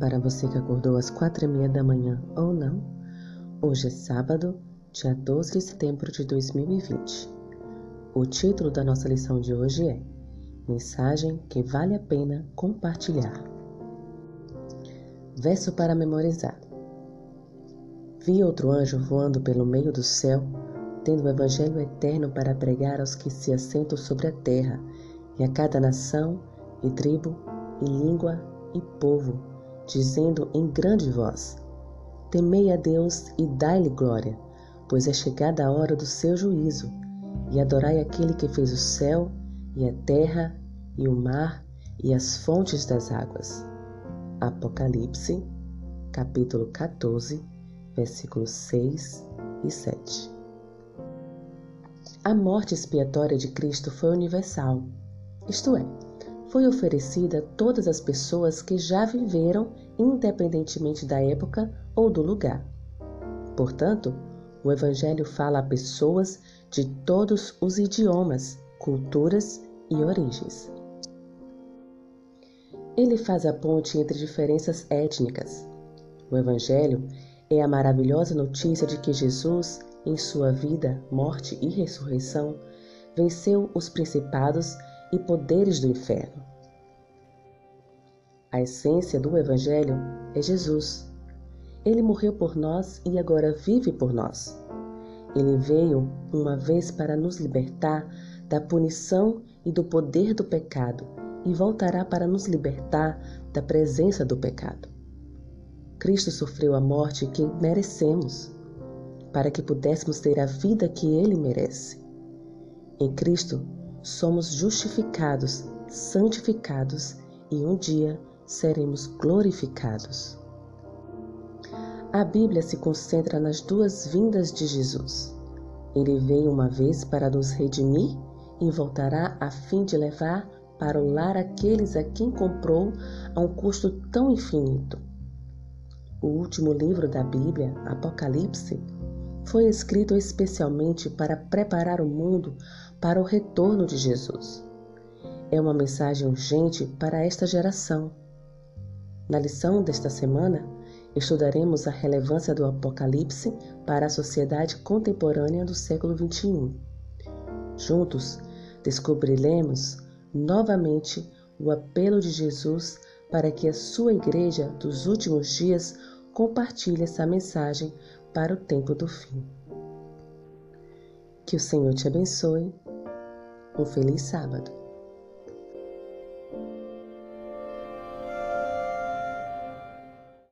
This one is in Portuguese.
para você que acordou às quatro e meia da manhã ou não. Hoje é sábado, dia 12 de setembro de 2020. O título da nossa lição de hoje é Mensagem que vale a pena compartilhar. Verso para memorizar. Vi outro anjo voando pelo meio do céu, tendo o evangelho eterno para pregar aos que se assentam sobre a terra, e a cada nação, e tribo, e língua, e povo dizendo em grande voz: Temei a Deus e dai-lhe glória, pois é chegada a hora do seu juízo, e adorai aquele que fez o céu, e a terra, e o mar, e as fontes das águas. Apocalipse, capítulo 14, versículos 6 e 7. A morte expiatória de Cristo foi universal, isto é, foi oferecida a todas as pessoas que já viveram, independentemente da época ou do lugar. Portanto, o Evangelho fala a pessoas de todos os idiomas, culturas e origens. Ele faz a ponte entre diferenças étnicas. O Evangelho é a maravilhosa notícia de que Jesus, em sua vida, morte e ressurreição, venceu os principados e poderes do inferno. A essência do Evangelho é Jesus. Ele morreu por nós e agora vive por nós. Ele veio uma vez para nos libertar da punição e do poder do pecado e voltará para nos libertar da presença do pecado. Cristo sofreu a morte que merecemos, para que pudéssemos ter a vida que ele merece. Em Cristo, somos justificados, santificados e um dia seremos glorificados. A Bíblia se concentra nas duas vindas de Jesus. Ele veio uma vez para nos redimir e voltará a fim de levar para o lar aqueles a quem comprou a um custo tão infinito. O último livro da Bíblia, Apocalipse, foi escrito especialmente para preparar o mundo para o retorno de Jesus. É uma mensagem urgente para esta geração. Na lição desta semana, estudaremos a relevância do Apocalipse para a sociedade contemporânea do século XXI. Juntos, descobriremos novamente o apelo de Jesus para que a sua igreja dos últimos dias compartilhe essa mensagem para o tempo do fim. Que o Senhor te abençoe um feliz sábado.